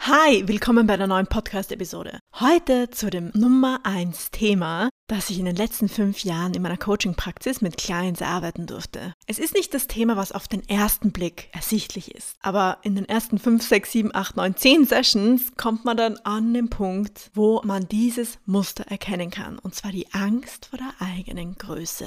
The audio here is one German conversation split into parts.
Hi, willkommen bei der neuen Podcast-Episode. Heute zu dem Nummer 1 Thema, das ich in den letzten fünf Jahren in meiner Coaching-Praxis mit Clients erarbeiten durfte. Es ist nicht das Thema, was auf den ersten Blick ersichtlich ist, aber in den ersten 5, 6, 7, 8, 9, 10 Sessions kommt man dann an den Punkt, wo man dieses Muster erkennen kann, und zwar die Angst vor der eigenen Größe.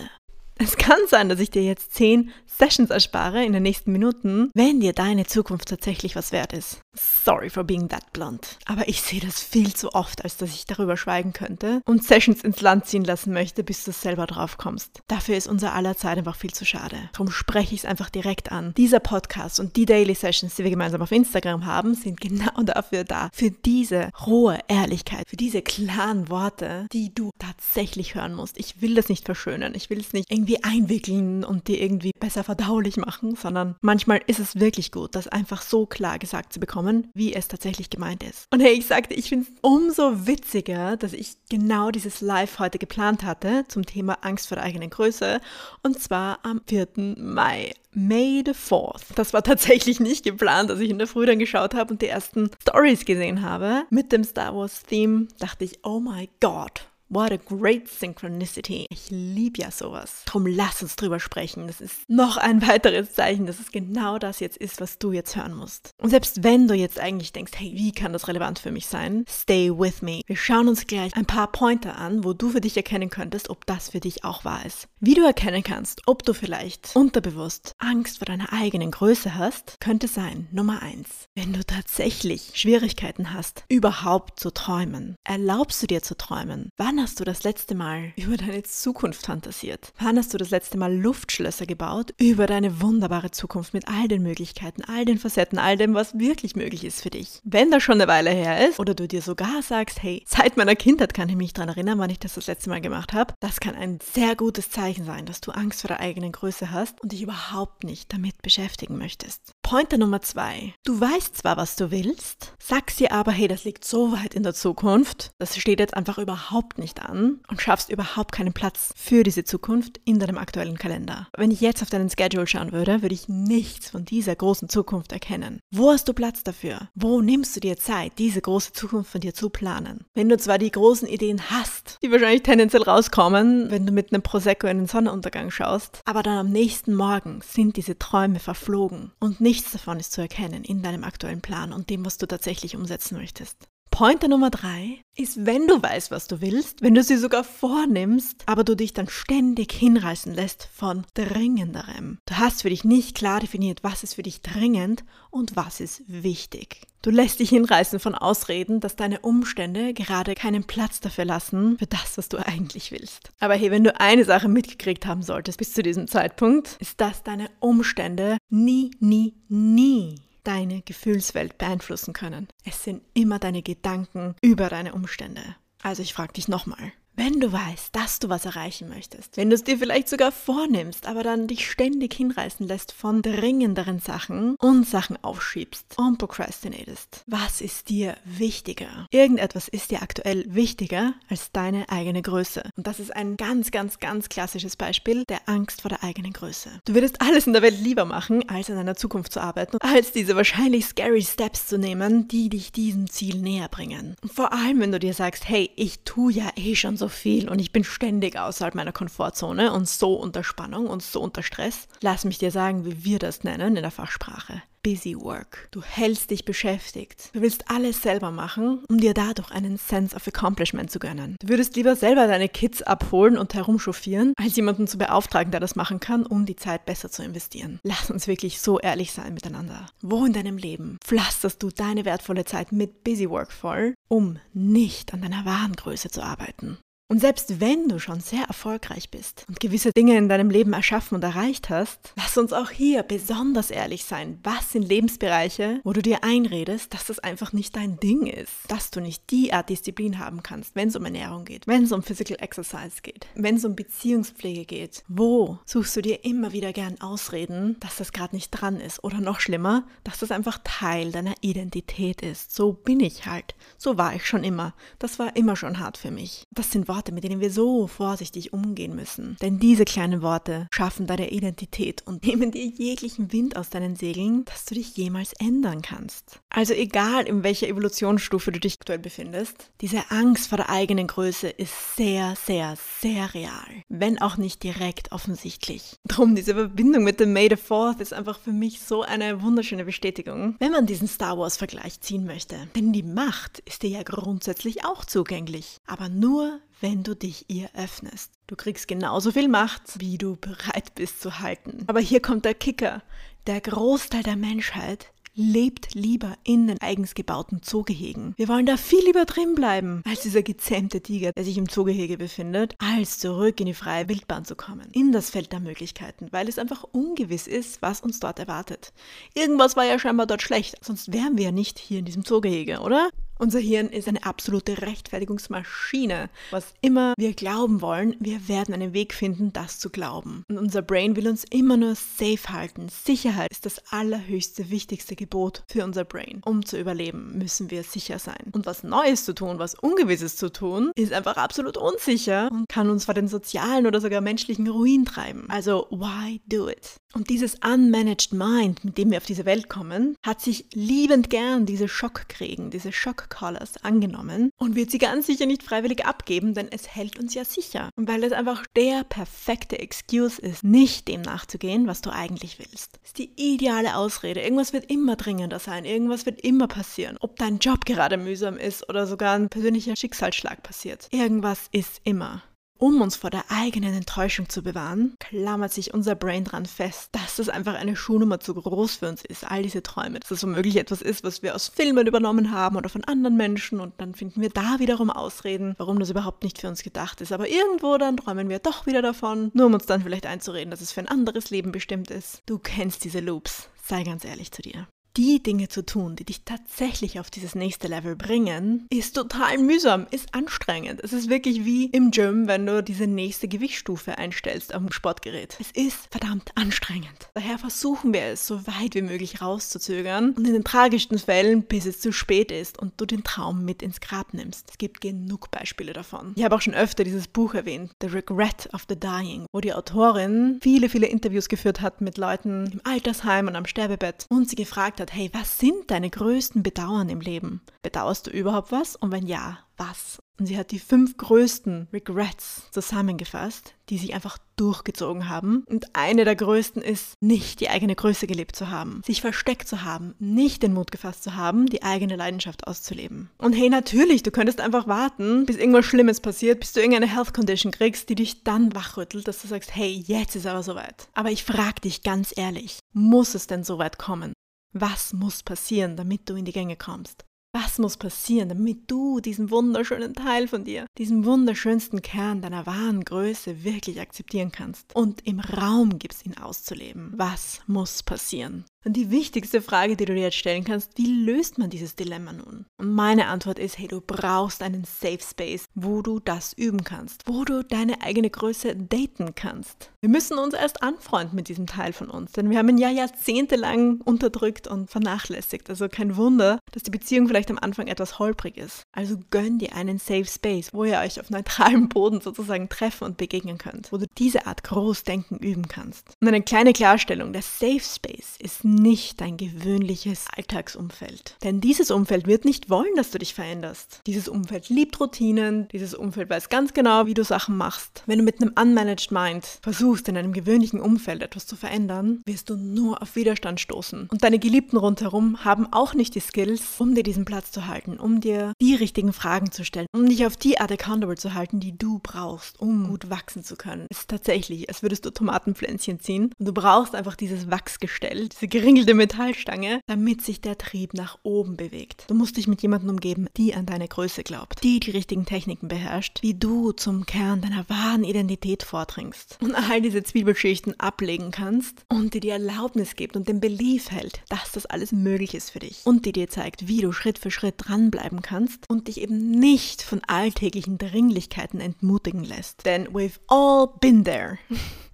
Es kann sein, dass ich dir jetzt 10 Sessions erspare in den nächsten Minuten, wenn dir deine Zukunft tatsächlich was wert ist. Sorry for being that blunt. Aber ich sehe das viel zu oft, als dass ich darüber schweigen könnte und Sessions ins Land ziehen lassen möchte, bis du selber drauf kommst. Dafür ist unser aller Zeit einfach viel zu schade. Darum spreche ich es einfach direkt an. Dieser Podcast und die Daily Sessions, die wir gemeinsam auf Instagram haben, sind genau dafür da. Für diese rohe Ehrlichkeit, für diese klaren Worte, die du tatsächlich hören musst. Ich will das nicht verschönern. Ich will es nicht irgendwie einwickeln und dir irgendwie besser verdaulich machen, sondern manchmal ist es wirklich gut, das einfach so klar gesagt zu bekommen, wie es tatsächlich gemeint ist. Und hey, ich sagte, ich finde es umso witziger, dass ich genau dieses Live heute geplant hatte zum Thema Angst vor der eigenen Größe und zwar am 4. Mai. May the 4th. Das war tatsächlich nicht geplant, als ich in der Früh dann geschaut habe und die ersten Stories gesehen habe mit dem Star Wars Theme, dachte ich, oh my God, What a great synchronicity. Ich liebe ja sowas. Drum lass uns drüber sprechen. Das ist noch ein weiteres Zeichen, dass es genau das jetzt ist, was du jetzt hören musst. Und selbst wenn du jetzt eigentlich denkst, hey, wie kann das relevant für mich sein? Stay with me. Wir schauen uns gleich ein paar Pointer an, wo du für dich erkennen könntest, ob das für dich auch wahr ist. Wie du erkennen kannst, ob du vielleicht unterbewusst Angst vor deiner eigenen Größe hast, könnte sein Nummer eins. Wenn du tatsächlich Schwierigkeiten hast, überhaupt zu träumen. Erlaubst du dir zu träumen? Wann hast du das letzte Mal über deine Zukunft fantasiert? Wann hast du das letzte Mal Luftschlösser gebaut über deine wunderbare Zukunft mit all den Möglichkeiten, all den Facetten, all dem, was wirklich möglich ist für dich? Wenn das schon eine Weile her ist oder du dir sogar sagst, hey, seit meiner Kindheit kann ich mich daran erinnern, wann ich das das letzte Mal gemacht habe, das kann ein sehr gutes Zeichen sein, dass du Angst vor der eigenen Größe hast und dich überhaupt nicht damit beschäftigen möchtest. Pointer Nummer zwei. Du weißt zwar, was du willst, sagst dir aber, hey, das liegt so weit in der Zukunft, das steht jetzt einfach überhaupt nicht an und schaffst überhaupt keinen Platz für diese Zukunft in deinem aktuellen Kalender. Wenn ich jetzt auf deinen Schedule schauen würde, würde ich nichts von dieser großen Zukunft erkennen. Wo hast du Platz dafür? Wo nimmst du dir Zeit, diese große Zukunft von dir zu planen? Wenn du zwar die großen Ideen hast, die wahrscheinlich tendenziell rauskommen, wenn du mit einem Prosecco in den Sonnenuntergang schaust, aber dann am nächsten Morgen sind diese Träume verflogen und nicht Nichts davon ist zu erkennen in deinem aktuellen Plan und dem, was du tatsächlich umsetzen möchtest. Pointer Nummer drei ist, wenn du weißt, was du willst, wenn du sie sogar vornimmst, aber du dich dann ständig hinreißen lässt von dringenderem. Du hast für dich nicht klar definiert, was ist für dich dringend und was ist wichtig. Du lässt dich hinreißen von Ausreden, dass deine Umstände gerade keinen Platz dafür lassen, für das, was du eigentlich willst. Aber hey, wenn du eine Sache mitgekriegt haben solltest bis zu diesem Zeitpunkt, ist, dass deine Umstände nie, nie, nie deine Gefühlswelt beeinflussen können. Es sind immer deine Gedanken über deine Umstände. Also ich frage dich nochmal, Wenn du weißt, dass du was erreichen möchtest, wenn du es dir vielleicht sogar vornimmst, aber dann dich ständig hinreißen lässt von dringenderen Sachen und Sachen aufschiebst und procrastinatest, was ist dir wichtiger? Irgendetwas ist dir aktuell wichtiger als deine eigene Größe. Und das ist ein ganz, ganz, ganz klassisches Beispiel der Angst vor der eigenen Größe. Du würdest alles in der Welt lieber machen, als an deiner Zukunft zu arbeiten, als diese wahrscheinlich scary Steps zu nehmen, die dich diesem Ziel näher bringen. Vor allem, wenn du dir sagst, hey, ich tue ja eh schon so so viel und ich bin ständig außerhalb meiner Komfortzone und so unter Spannung und so unter Stress. Lass mich dir sagen, wie wir das nennen in der Fachsprache. Busy Work. Du hältst dich beschäftigt. Du willst alles selber machen, um dir dadurch einen Sense of Accomplishment zu gönnen. Du würdest lieber selber deine Kids abholen und herumchauffieren, als jemanden zu beauftragen, der das machen kann, um die Zeit besser zu investieren. Lass uns wirklich so ehrlich sein miteinander. Wo in deinem Leben pflasterst du deine wertvolle Zeit mit Busy Work voll, um nicht an deiner wahren Größe zu arbeiten? Und selbst wenn du schon sehr erfolgreich bist und gewisse Dinge in deinem Leben erschaffen und erreicht hast, lass uns auch hier besonders ehrlich sein. Was sind Lebensbereiche, wo du dir einredest, dass das einfach nicht dein Ding ist? Dass du nicht die Art Disziplin haben kannst, wenn es um Ernährung geht, wenn es um Physical Exercise geht, wenn es um Beziehungspflege geht. Wo suchst du dir immer wieder gern Ausreden, dass das gerade nicht dran ist? Oder noch schlimmer, dass das einfach Teil deiner Identität ist. So bin ich halt. So war ich schon immer. Das war immer schon hart für mich. Das sind Worte, Worte, mit denen wir so vorsichtig umgehen müssen. Denn diese kleinen Worte schaffen deine Identität und nehmen dir jeglichen Wind aus deinen Segeln, dass du dich jemals ändern kannst. Also egal, in welcher Evolutionsstufe du dich aktuell befindest, diese Angst vor der eigenen Größe ist sehr, sehr, sehr real. Wenn auch nicht direkt offensichtlich. Drum, diese Verbindung mit dem May the Fourth ist einfach für mich so eine wunderschöne Bestätigung, wenn man diesen Star Wars-Vergleich ziehen möchte. Denn die Macht ist dir ja grundsätzlich auch zugänglich. Aber nur, wenn du dich ihr öffnest. Du kriegst genauso viel Macht, wie du bereit bist zu halten. Aber hier kommt der Kicker. Der Großteil der Menschheit lebt lieber in den eigens gebauten Zoogehegen. Wir wollen da viel lieber drin bleiben, als dieser gezähmte Tiger, der sich im Zoogehege befindet, als zurück in die freie Wildbahn zu kommen, in das Feld der Möglichkeiten, weil es einfach ungewiss ist, was uns dort erwartet. Irgendwas war ja scheinbar dort schlecht, sonst wären wir ja nicht hier in diesem Zoogehege, oder? Unser Hirn ist eine absolute Rechtfertigungsmaschine. Was immer wir glauben wollen, wir werden einen Weg finden, das zu glauben. Und unser Brain will uns immer nur safe halten. Sicherheit ist das allerhöchste, wichtigste Gebot für unser Brain. Um zu überleben, müssen wir sicher sein. Und was Neues zu tun, was Ungewisses zu tun, ist einfach absolut unsicher und kann uns vor den sozialen oder sogar menschlichen Ruin treiben. Also, why do it? Und dieses unmanaged Mind, mit dem wir auf diese Welt kommen, hat sich liebend gern diese Schockkriegen, diese Shock-Collars angenommen und wird sie ganz sicher nicht freiwillig abgeben, denn es hält uns ja sicher. Und weil es einfach der perfekte Excuse ist, nicht dem nachzugehen, was du eigentlich willst. Ist die ideale Ausrede. Irgendwas wird immer dringender sein, irgendwas wird immer passieren. Ob dein Job gerade mühsam ist oder sogar ein persönlicher Schicksalsschlag passiert. Irgendwas ist immer. Um uns vor der eigenen Enttäuschung zu bewahren, klammert sich unser Brain dran fest, dass das einfach eine Schuhnummer zu groß für uns ist, all diese Träume. Dass das womöglich etwas ist, was wir aus Filmen übernommen haben oder von anderen Menschen und dann finden wir da wiederum Ausreden, warum das überhaupt nicht für uns gedacht ist. Aber irgendwo dann träumen wir doch wieder davon, nur um uns dann vielleicht einzureden, dass es für ein anderes Leben bestimmt ist. Du kennst diese Loops. Sei ganz ehrlich zu dir die Dinge zu tun, die dich tatsächlich auf dieses nächste Level bringen, ist total mühsam, ist anstrengend. Es ist wirklich wie im Gym, wenn du diese nächste Gewichtsstufe einstellst am Sportgerät. Es ist verdammt anstrengend. Daher versuchen wir es so weit wie möglich rauszuzögern und in den tragischsten Fällen, bis es zu spät ist und du den Traum mit ins Grab nimmst. Es gibt genug Beispiele davon. Ich habe auch schon öfter dieses Buch erwähnt, The Regret of the Dying, wo die Autorin viele, viele Interviews geführt hat mit Leuten im Altersheim und am Sterbebett und sie gefragt hat, hat, hey, was sind deine größten Bedauern im Leben? Bedauerst du überhaupt was? Und wenn ja, was? Und sie hat die fünf größten Regrets zusammengefasst, die sich einfach durchgezogen haben. Und eine der größten ist, nicht die eigene Größe gelebt zu haben, sich versteckt zu haben, nicht den Mut gefasst zu haben, die eigene Leidenschaft auszuleben. Und hey, natürlich, du könntest einfach warten, bis irgendwas Schlimmes passiert, bis du irgendeine Health Condition kriegst, die dich dann wachrüttelt, dass du sagst, hey, jetzt ist aber soweit. Aber ich frage dich ganz ehrlich, muss es denn soweit kommen? Was muss passieren, damit du in die Gänge kommst? Was muss passieren, damit du diesen wunderschönen Teil von dir, diesen wunderschönsten Kern deiner wahren Größe wirklich akzeptieren kannst und im Raum gibst, ihn auszuleben? Was muss passieren? Und die wichtigste Frage, die du dir jetzt stellen kannst, wie löst man dieses Dilemma nun? Und meine Antwort ist, hey, du brauchst einen Safe Space, wo du das üben kannst, wo du deine eigene Größe daten kannst. Wir müssen uns erst anfreunden mit diesem Teil von uns, denn wir haben ihn ja jahrzehntelang unterdrückt und vernachlässigt. Also kein Wunder, dass die Beziehung vielleicht am Anfang etwas holprig ist. Also gönn dir einen Safe Space, wo ihr euch auf neutralem Boden sozusagen treffen und begegnen könnt, wo du diese Art Großdenken üben kannst. Und eine kleine Klarstellung, der Safe Space ist nicht dein gewöhnliches Alltagsumfeld. Denn dieses Umfeld wird nicht wollen, dass du dich veränderst. Dieses Umfeld liebt Routinen, dieses Umfeld weiß ganz genau, wie du Sachen machst. Wenn du mit einem unmanaged Mind versuchst, in einem gewöhnlichen Umfeld etwas zu verändern, wirst du nur auf Widerstand stoßen. Und deine Geliebten rundherum haben auch nicht die Skills, um dir diesen Platz zu halten, um dir die richtigen Fragen zu stellen, um dich auf die Art accountable zu halten, die du brauchst, um gut wachsen zu können. Es ist tatsächlich, als würdest du Tomatenpflänzchen ziehen und du brauchst einfach dieses Wachsgestell, diese geringelte Metallstange, damit sich der Trieb nach oben bewegt. Du musst dich mit jemandem umgeben, die an deine Größe glaubt, die die richtigen Techniken beherrscht, wie du zum Kern deiner wahren Identität vordringst und all diese Zwiebelschichten ablegen kannst und die dir Erlaubnis gibt und den Belief hält, dass das alles möglich ist für dich und die dir zeigt, wie du Schritt für Schritt dranbleiben kannst und dich eben nicht von alltäglichen Dringlichkeiten entmutigen lässt. Denn we've all been there.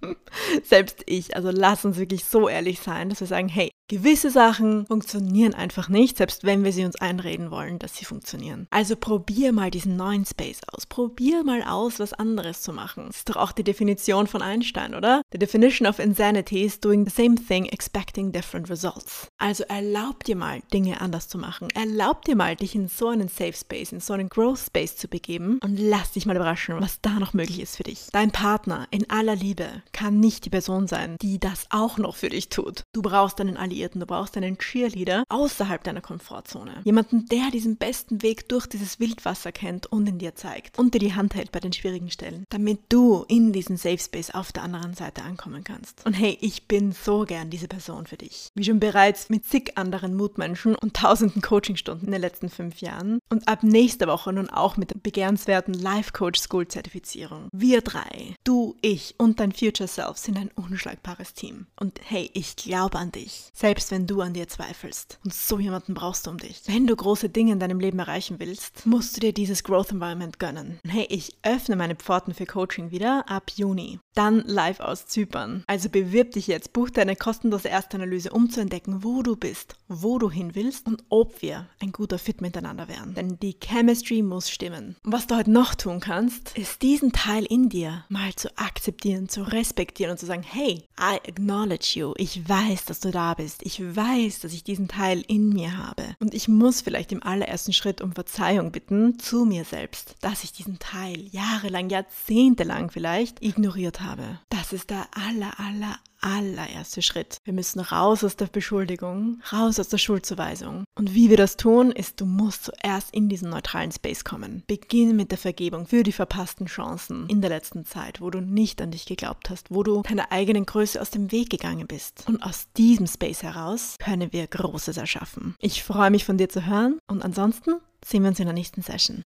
Selbst ich, also lass uns wirklich so ehrlich sein, dass wir sagen, hey, hey, Gewisse Sachen funktionieren einfach nicht, selbst wenn wir sie uns einreden wollen, dass sie funktionieren. Also probier mal diesen neuen Space aus. Probier mal aus, was anderes zu machen. Das ist doch auch die Definition von Einstein, oder? The definition of insanity is doing the same thing, expecting different results. Also erlaub dir mal, Dinge anders zu machen. Erlaub dir mal, dich in so einen Safe Space, in so einen Growth Space zu begeben und lass dich mal überraschen, was da noch möglich ist für dich. Dein Partner in aller Liebe kann nicht die Person sein, die das auch noch für dich tut. Du brauchst einen Alliierten Alliierten, du brauchst einen Cheerleader außerhalb deiner Komfortzone. Jemanden, der diesen besten Weg durch dieses Wildwasser kennt und in dir zeigt und dir die Hand hält bei den schwierigen Stellen, damit du in diesen Safe Space auf der anderen Seite ankommen kannst. Und hey, ich bin so gern diese Person für dich. Wie schon bereits mit zig anderen Mutmenschen und tausenden Coachingstunden in den letzten fünf Jahren und ab nächster Woche nun auch mit der begehrenswerten Life Coach School Zertifizierung. Wir drei, du, ich und dein Future Self sind ein unschlagbares Team. Und hey, ich glaube an dich. Selbst selbst wenn du an dir zweifelst. Und so jemanden brauchst du um dich. Wenn du große Dinge in deinem Leben erreichen willst, musst du dir dieses Growth Environment gönnen. Hey, ich öffne meine Pforten für Coaching wieder ab Juni. Dann live aus Zypern. Also bewirb dich jetzt, buch deine kostenlose Erstanalyse, um zu entdecken, wo du bist, wo du hin willst und ob wir ein guter Fit miteinander wären. Denn die Chemistry muss stimmen. Und was du heute noch tun kannst, ist diesen Teil in dir mal zu akzeptieren, zu respektieren und zu sagen, hey, I acknowledge you. Ich weiß, dass du da bist. Ich weiß, dass ich diesen Teil in mir habe. Und ich muss vielleicht im allerersten Schritt um Verzeihung bitten zu mir selbst, dass ich diesen Teil jahrelang, jahrzehntelang vielleicht ignoriert habe. Das ist der aller, aller, allererste Schritt. Wir müssen raus aus der Beschuldigung, raus aus der Schuldzuweisung. Und wie wir das tun, ist, du musst zuerst in diesen neutralen Space kommen. Beginn mit der Vergebung für die verpassten Chancen in der letzten Zeit, wo du nicht an dich geglaubt hast, wo du deiner eigenen Größe aus dem Weg gegangen bist. Und aus diesem Space heraus können wir Großes erschaffen. Ich freue mich von dir zu hören und ansonsten sehen wir uns in der nächsten Session.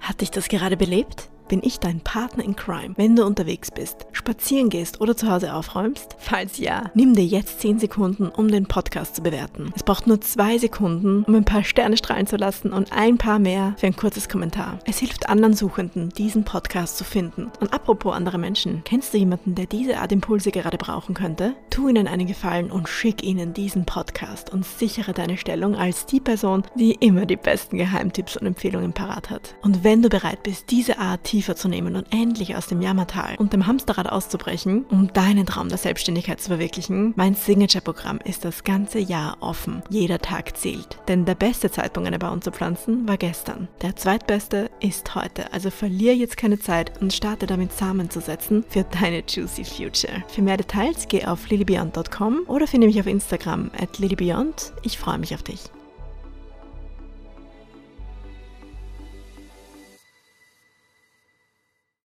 Hat dich das gerade belebt? Bin ich dein Partner in Crime, wenn du unterwegs bist, spazieren gehst oder zu Hause aufräumst? Falls ja, nimm dir jetzt 10 Sekunden, um den Podcast zu bewerten. Es braucht nur 2 Sekunden, um ein paar Sterne strahlen zu lassen und ein paar mehr für ein kurzes Kommentar. Es hilft anderen Suchenden, diesen Podcast zu finden. Und apropos andere Menschen, kennst du jemanden, der diese Art Impulse gerade brauchen könnte? Tu ihnen einen Gefallen und schick ihnen diesen Podcast und sichere deine Stellung als die Person, die immer die besten Geheimtipps und Empfehlungen parat hat. Und wenn du bereit bist, diese Art tief tiefer zu nehmen und endlich aus dem Jammertal und dem Hamsterrad auszubrechen, um deinen Traum der Selbstständigkeit zu verwirklichen, mein Signature-Programm ist das ganze Jahr offen. Jeder Tag zählt. Denn der beste Zeitpunkt, eine Baum zu pflanzen, war gestern. Der zweitbeste ist heute. Also verliere jetzt keine Zeit und starte damit Samen zu setzen für deine Juicy Future. Für mehr Details geh auf lilybeyond.com oder finde mich auf Instagram at lilybeyond. Ich freue mich auf dich.